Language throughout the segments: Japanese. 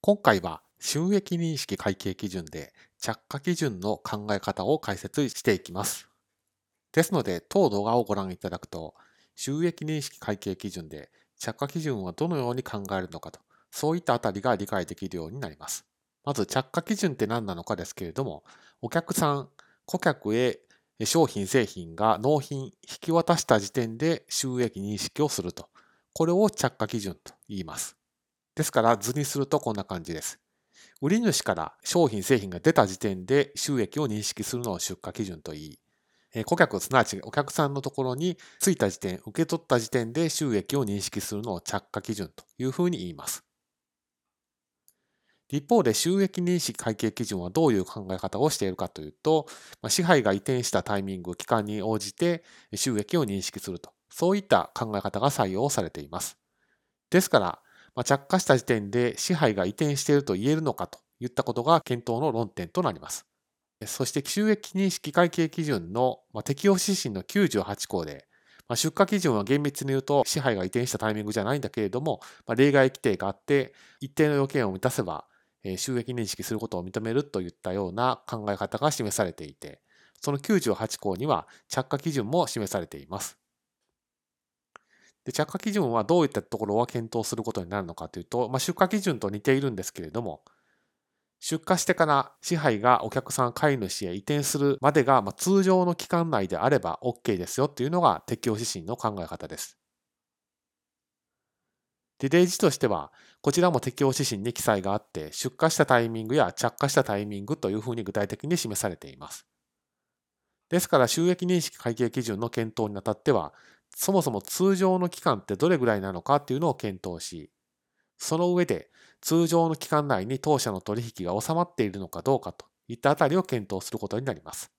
今回は収益認識会計基準で着火基準の考え方を解説していきます。ですので、当動画をご覧いただくと、収益認識会計基準で着火基準はどのように考えるのかと、そういったあたりが理解できるようになります。まず着火基準って何なのかですけれども、お客さん、顧客へ商品製品が納品、引き渡した時点で収益認識をすると。これを着火基準と言います。ですから図にするとこんな感じです。売り主から商品製品が出た時点で収益を認識するのを出荷基準といい、顧客、すなわちお客さんのところに着いた時点、受け取った時点で収益を認識するのを着火基準というふうに言います。一方で収益認識会計基準はどういう考え方をしているかというと、支配が移転したタイミング、期間に応じて収益を認識すると、そういった考え方が採用されています。ですから、まあ、着火した時点で支配が移転していると言えるのかといったことが検討の論点となります。そして収益認識会計基準の適用指針の98項で、まあ、出荷基準は厳密に言うと支配が移転したタイミングじゃないんだけれども、まあ、例外規定があって一定の要件を満たせば収益認識することを認めるといったような考え方が示されていて、その98項には着火基準も示されています。で着火基準はどういったところは検討することになるのかというと、まあ、出荷基準と似ているんですけれども、出荷してから支配がお客さん買い主へ移転するまでが、まあ、通常の期間内であれば OK ですよというのが適用指針の考え方です。で、例示としては、こちらも適用指針に記載があって、出荷したタイミングや着火したタイミングというふうに具体的に示されています。ですから、収益認識会計基準の検討にあたっては、そもそも通常の期間ってどれぐらいなのかっていうのを検討し、その上で通常の期間内に当社の取引が収まっているのかどうかといったあたりを検討することになります。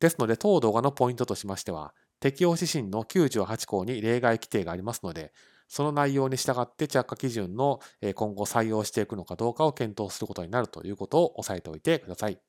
ですので、当動画のポイントとしましては、適用指針の98項に例外規定がありますので、その内容に従って着火基準の今後採用していくのかどうかを検討することになるということを押さえておいてください。